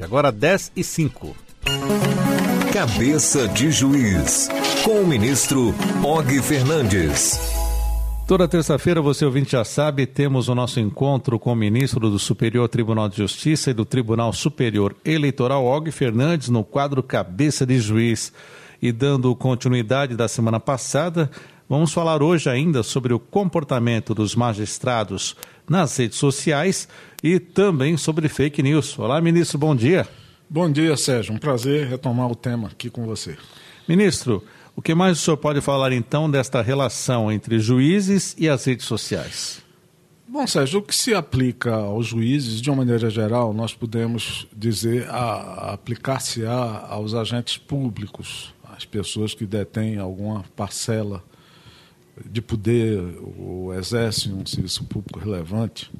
Agora 10 e 5. Cabeça de Juiz, com o ministro Og Fernandes. Toda terça-feira, você ouvinte já sabe, temos o nosso encontro com o ministro do Superior Tribunal de Justiça e do Tribunal Superior Eleitoral, Og Fernandes, no quadro Cabeça de Juiz. E dando continuidade da semana passada, vamos falar hoje ainda sobre o comportamento dos magistrados nas redes sociais e também sobre fake news. Olá, ministro, bom dia. Bom dia, Sérgio. Um prazer retomar o tema aqui com você. Ministro, o que mais o senhor pode falar então desta relação entre juízes e as redes sociais? Bom, Sérgio, o que se aplica aos juízes, de uma maneira geral, nós podemos dizer aplicar-se-á aos agentes públicos, às pessoas que detêm alguma parcela de poder ou exercem um serviço público relevante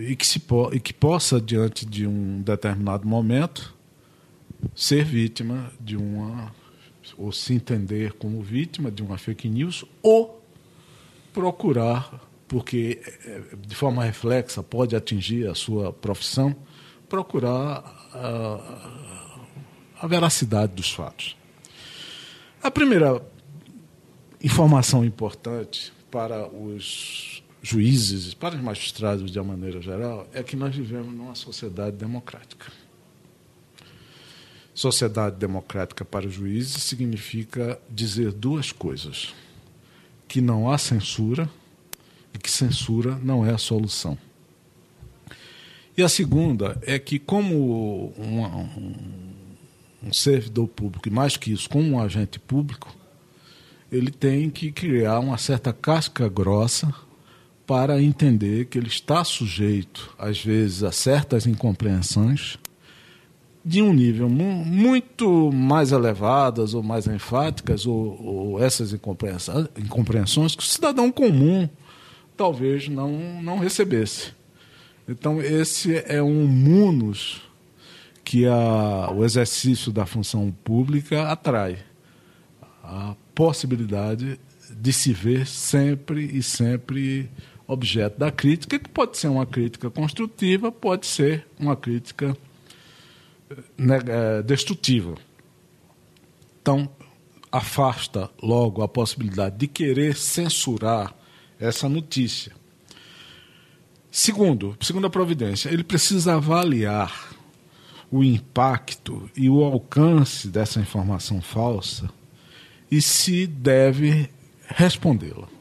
e que, se po e que possa, diante de um determinado momento, ser vítima de uma, ou se entender como vítima de uma fake news, ou procurar, porque é, de forma reflexa pode atingir a sua profissão, procurar a, a veracidade dos fatos. A primeira informação importante para os juízes, para os magistrados de uma maneira geral, é que nós vivemos numa sociedade democrática. Sociedade democrática para os juízes significa dizer duas coisas: que não há censura e que censura não é a solução. E a segunda é que, como um, um, um servidor público, e mais que isso, como um agente público, ele tem que criar uma certa casca grossa para entender que ele está sujeito, às vezes, a certas incompreensões de um nível mu muito mais elevadas ou mais enfáticas, ou, ou essas incompreensões, incompreensões que o cidadão comum talvez não, não recebesse. Então, esse é um munus que a, o exercício da função pública atrai. A possibilidade de se ver sempre e sempre objeto da crítica, que pode ser uma crítica construtiva, pode ser uma crítica né, é, destrutiva. Então, afasta logo a possibilidade de querer censurar essa notícia. Segundo, segunda providência, ele precisa avaliar o impacto e o alcance dessa informação falsa e se deve respondê-la.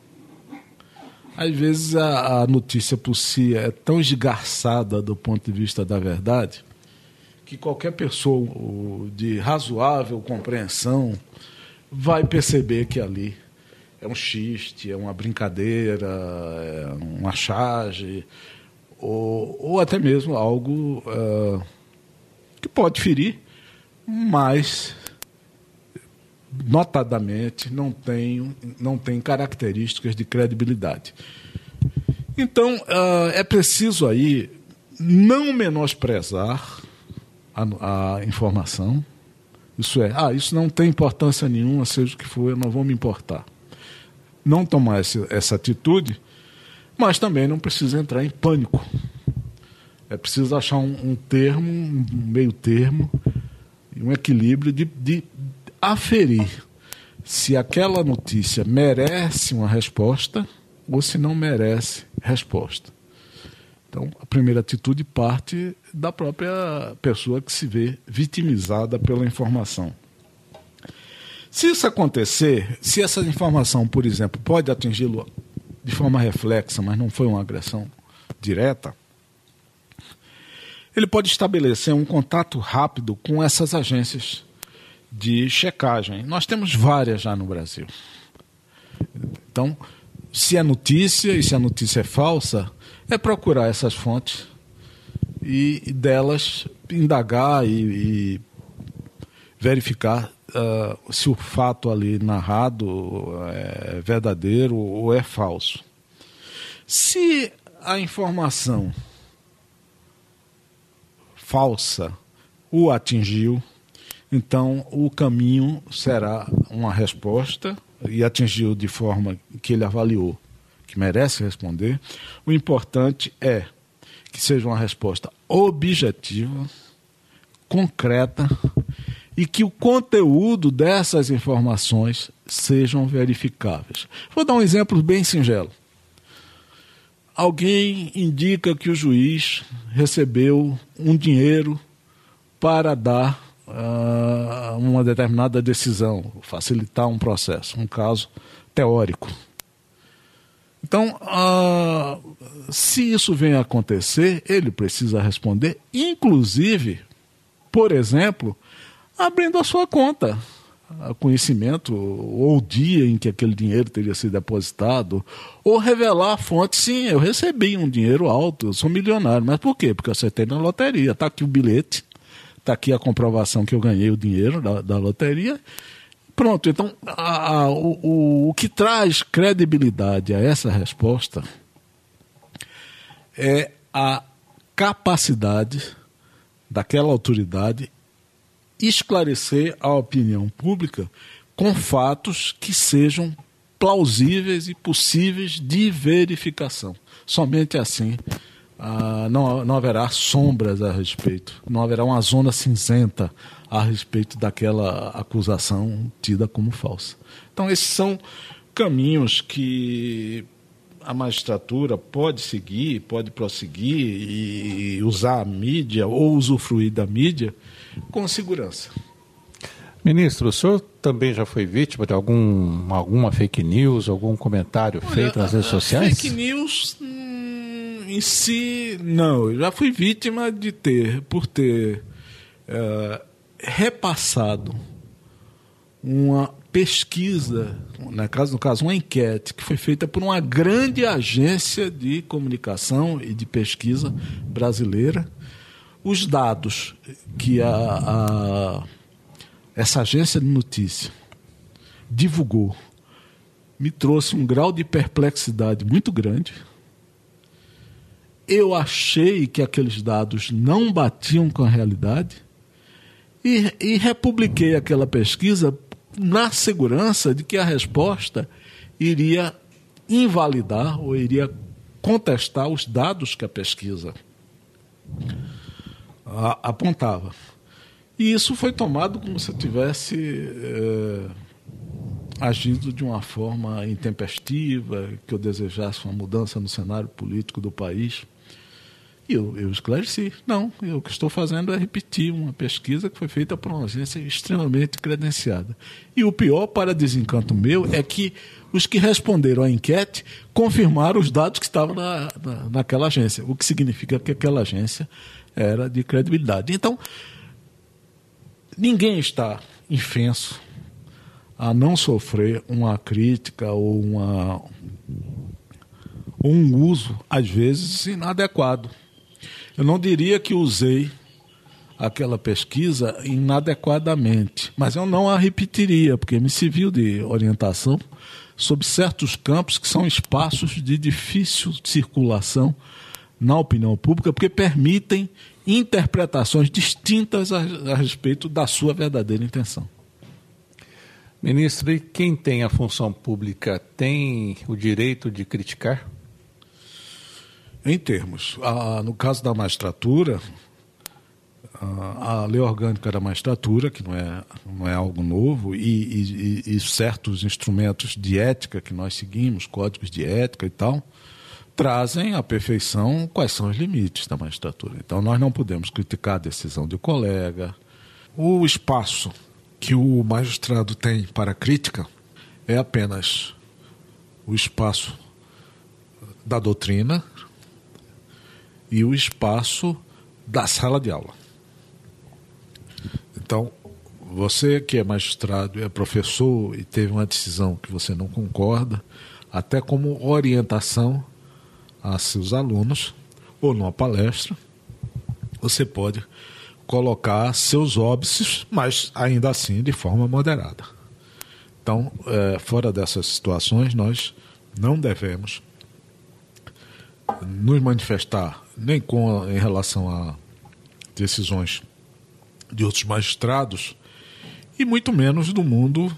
Às vezes a, a, notícia por si é tão esgarçada do ponto de vista da verdade que qualquer pessoa de razoável compreensão vai perceber que ali é um xiste, é uma brincadeira, é uma charge, ou, ou até mesmo algo uh, que pode ferir, mas notadamente, não tem, não tem características de credibilidade. Então, uh, é preciso aí não menosprezar a, a, informação. Isso é, ah, isso não tem importância nenhuma, seja o que for, eu não vou me importar. Não tomar esse, essa atitude, mas também não precisa entrar em pânico. É preciso achar um, um termo, um meio termo, um equilíbrio de, de aferir se aquela notícia merece uma resposta ou se não merece resposta. Então, a primeira atitude parte da própria pessoa que se vê vitimizada pela informação. Se isso acontecer, se essa informação, por exemplo, pode atingi-lo de forma reflexa, mas não foi uma agressão direta, ele pode estabelecer um contato rápido com essas agências de checagem. Nós temos várias já no Brasil. Então, se é notícia e se a notícia é falsa, é procurar essas fontes e delas indagar e, e verificar uh, se o fato ali narrado é verdadeiro ou é falso. Se a informação falsa o atingiu, então, o caminho será uma resposta e atingiu de forma que ele avaliou que merece responder. O importante é que seja uma resposta objetiva, concreta e que o conteúdo dessas informações sejam verificáveis. Vou dar um exemplo bem singelo. Alguém indica que o juiz recebeu um dinheiro para dar uh, uma determinada decisão, facilitar um processo, um caso teórico. Então, uh, se isso vem a acontecer, ele precisa responder, inclusive, por exemplo, abrindo a sua conta conhecimento ou o dia em que aquele dinheiro teria sido depositado, ou revelar a fonte, sim, eu recebi um dinheiro alto, eu sou milionário, mas por quê? Porque eu acertei na loteria, está aqui o bilhete, está aqui a comprovação que eu ganhei o dinheiro da, da loteria, pronto, então a, a, o, o, o que traz credibilidade a essa resposta é a capacidade daquela autoridade esclarecer a opinião pública com fatos que sejam plausíveis e possíveis de verificação. Somente assim ah, não, não haverá sombras a respeito, não haverá uma zona cinzenta a respeito daquela acusação tida como falsa. Então, esses são caminhos que a magistratura pode seguir, pode prosseguir e usar a mídia ou usufruir da mídia com segurança. Ministro, o senhor também já foi vítima de algum, alguma fake news, algum comentário Olha, feito nas redes sociais? Fake news em si, não. Eu já fui vítima de ter, por ter uh, repassado uma pesquisa, no caso, no caso, uma enquete que foi feita por uma grande agência de comunicação e de pesquisa brasileira, os dados que a, a, essa agência de notícia divulgou me trouxe um grau de perplexidade muito grande. Eu achei que aqueles dados não batiam com a realidade e, e republiquei aquela pesquisa na segurança de que a resposta iria invalidar ou iria contestar os dados que a pesquisa apontava. E isso foi tomado como se eu tivesse é, agido de uma forma intempestiva, que eu desejasse uma mudança no cenário político do país. E eu, eu esclareci. Não, eu, o que estou fazendo é repetir uma pesquisa que foi feita por uma agência extremamente credenciada. E o pior, para desencanto meu, é que os que responderam à enquete confirmaram os dados que estavam na, na, naquela agência, o que significa que aquela agência era de credibilidade. Então, ninguém está infenso a não sofrer uma crítica ou uma, um uso, às vezes, inadequado. Eu não diria que usei aquela pesquisa inadequadamente, mas eu não a repetiria, porque me serviu de orientação sobre certos campos que são espaços de difícil circulação na opinião pública, porque permitem interpretações distintas a, a respeito da sua verdadeira intenção. Ministro, e quem tem a função pública tem o direito de criticar? Em termos, a, no caso da magistratura, a, a, lei orgânica da magistratura, que não é, não é algo novo, e, e, e certos instrumentos de ética que nós seguimos, códigos de ética e tal, trazem à perfeição quais são os limites da magistratura. Então, nós não podemos criticar a decisão de colega. O espaço que o magistrado tem para crítica é apenas o espaço da doutrina e o espaço da sala de aula. Então, você que é magistrado, é professor e teve uma decisão que você não concorda, até como orientação a seus alunos ou numa palestra, você pode colocar seus óbices, mas ainda assim de forma moderada. Então, é, fora dessas situações, nós não devemos nos manifestar nem com em relação a decisões de outros magistrados e muito menos do mundo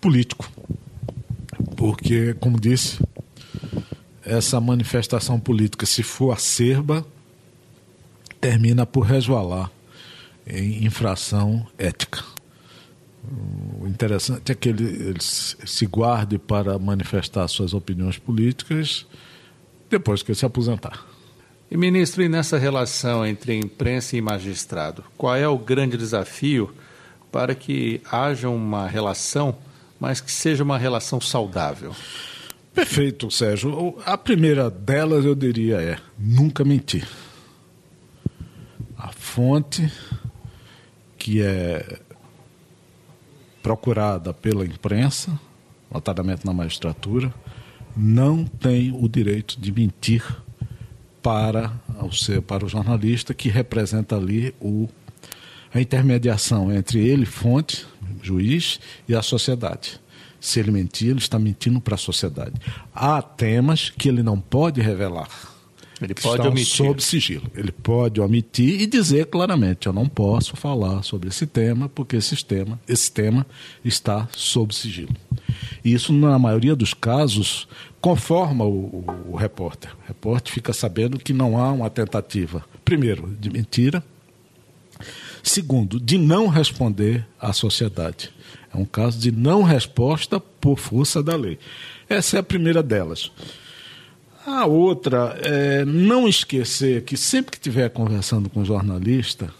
político. Porque, como disse, essa manifestação política, se for acerba, termina por resvalar em infração ética. O interessante é que ele, ele se guarde para manifestar suas opiniões políticas depois que ele se aposentar. E, ministro, e nessa relação entre imprensa e magistrado, qual é o grande desafio para que haja uma relação, mas que seja uma relação saudável? Perfeito, Sérgio. A primeira delas, eu diria, é nunca mentir. A fonte que é procurada pela imprensa, notadamente na magistratura, não tem o direito de mentir para o, para o jornalista que representa ali o, a intermediação entre ele, fonte, juiz, e a sociedade. Se ele mentir, ele está mentindo para a sociedade. Há temas que ele não pode revelar ele pode omitir. sob sigilo. Ele pode omitir e dizer claramente: eu não posso falar sobre esse tema porque esse tema, esse tema está sob sigilo. E isso, na maioria dos casos, conforma o, o, repórter. O repórter fica sabendo que não há uma tentativa, primeiro, de mentira, segundo, de não responder à sociedade. É um caso de não resposta por força da lei. Essa é a primeira delas. A outra é não esquecer que sempre que estiver conversando com um jornalista,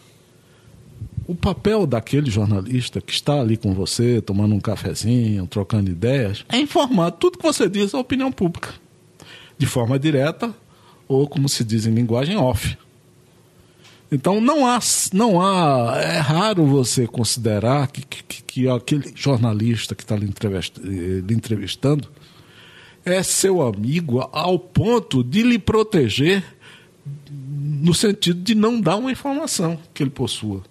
o papel daquele jornalista que está ali com você, tomando um cafezinho, trocando ideias, é informar tudo que você diz à opinião pública, de forma direta ou, como se diz em linguagem, off. Então não há, não há, é raro você considerar que, que, que aquele jornalista que está lhe entrevistando é seu amigo ao ponto de lhe proteger no sentido de não dar uma informação que ele possua.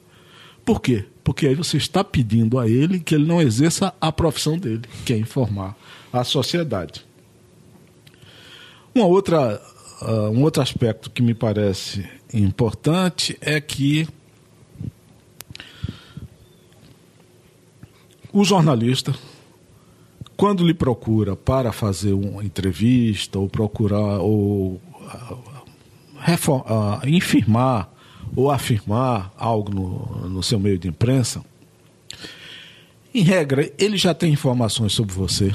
Por quê? Porque aí você está pedindo a ele que ele não exerça a profissão dele, que é informar a sociedade. Uma outra, uh, um outro aspecto que me parece importante é que o jornalista quando lhe procura para fazer uma entrevista ou procurar ou reformar, uh, infirmar ou afirmar algo no, no seu meio de imprensa, em regra, ele já tem informações sobre você,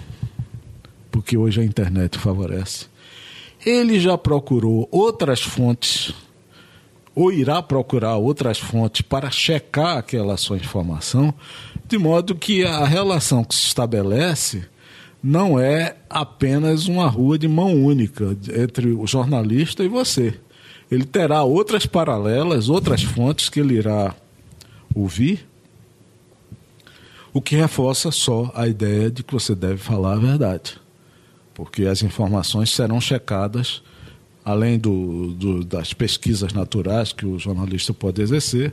porque hoje a internet favorece. Ele já procurou outras fontes, ou irá procurar outras fontes para checar aquela sua informação, de modo que a relação que se estabelece não é apenas uma rua de mão única entre o jornalista e você. Ele terá outras paralelas, outras fontes que ele irá ouvir, o que reforça só a ideia de que você deve falar a verdade. Porque as informações serão checadas, além do, do, das pesquisas naturais que o jornalista pode exercer,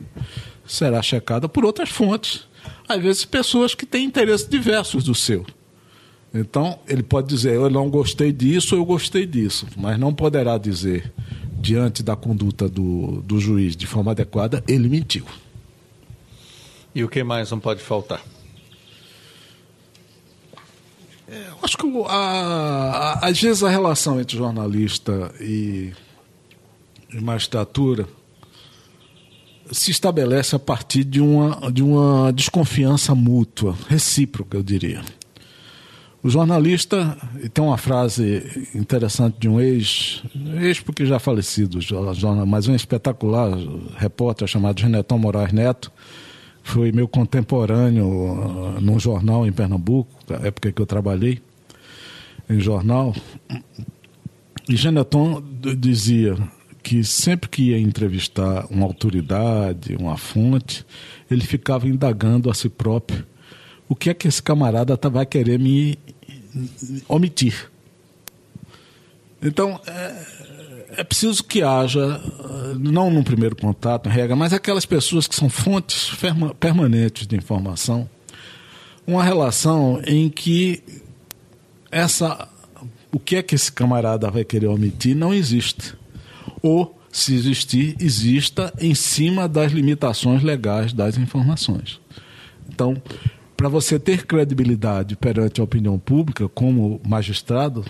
será checada por outras fontes às vezes pessoas que têm interesses diversos do seu. Então, ele pode dizer, eu não gostei disso, eu gostei disso, mas não poderá dizer, diante da conduta do, do juiz de forma adequada, ele mentiu. E o que mais não pode faltar? É, eu acho que a, a, às vezes a relação entre jornalista e, e magistratura se estabelece a partir de uma, de uma desconfiança mútua, recíproca, eu diria. O jornalista, tem uma frase interessante de um ex, ex porque já falecido, mas um espetacular repórter chamado Genetão Moraes Neto, foi meu contemporâneo uh, num jornal em Pernambuco, na época que eu trabalhei em jornal. E Geneton dizia: que sempre que ia entrevistar uma autoridade, uma fonte, ele ficava indagando a si próprio o que é que esse camarada tá, vai querer me omitir. Então, é, é preciso que haja, não num primeiro contato, em regra, mas aquelas pessoas que são fontes permanentes de informação, uma relação em que essa o que é que esse camarada vai querer omitir não existe ou, se existir, exista em cima das limitações legais das informações. Então, para você ter credibilidade perante a opinião pública como magistrado,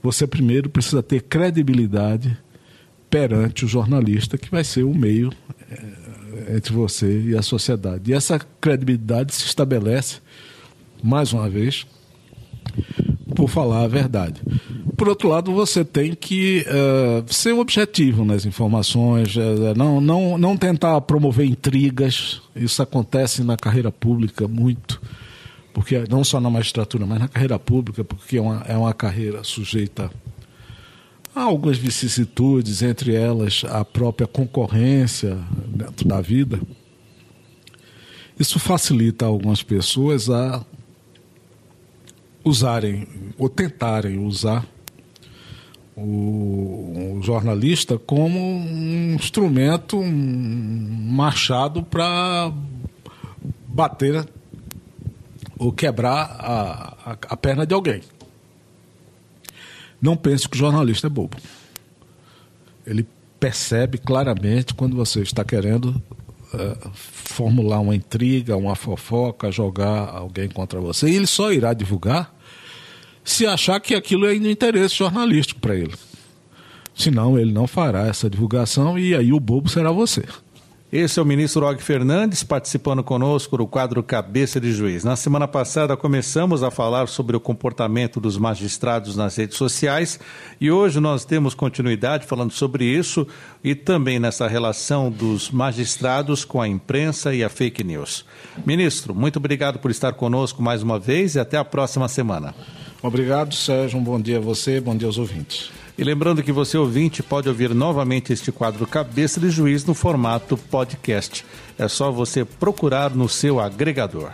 você primeiro precisa ter credibilidade perante o jornalista, que vai ser o meio é, entre você e a sociedade. E essa credibilidade se estabelece, mais uma vez, por falar a verdade. Por outro lado, você tem que uh, ser objetivo nas informações, uh, não, não, não tentar promover intrigas. Isso acontece na carreira pública muito, porque não só na magistratura, mas na carreira pública, porque é uma, é uma carreira sujeita Há algumas vicissitudes, entre elas a própria concorrência dentro da vida. Isso facilita algumas pessoas a usarem ou tentarem usar o, o jornalista como um instrumento, um machado para bater ou quebrar a, a, a perna de alguém. Não pense que o jornalista é bobo. Ele percebe claramente quando você está querendo uh, formular uma intriga, uma fofoca, jogar alguém contra você. E ele só irá divulgar se achar que aquilo é de interesse jornalístico para ele. Senão, ele não fará essa divulgação e aí o bobo será você. Esse é o ministro Og Fernandes participando conosco do quadro Cabeça de Juiz. Na semana passada começamos a falar sobre o comportamento dos magistrados nas redes sociais e hoje nós temos continuidade falando sobre isso e também nessa relação dos magistrados com a imprensa e a fake news. Ministro, muito obrigado por estar conosco mais uma vez e até a próxima semana. Obrigado, Sérgio. Um bom dia a você, bom dia aos ouvintes. E lembrando que você ouvinte pode ouvir novamente este quadro Cabeça de Juiz no formato podcast. É só você procurar no seu agregador.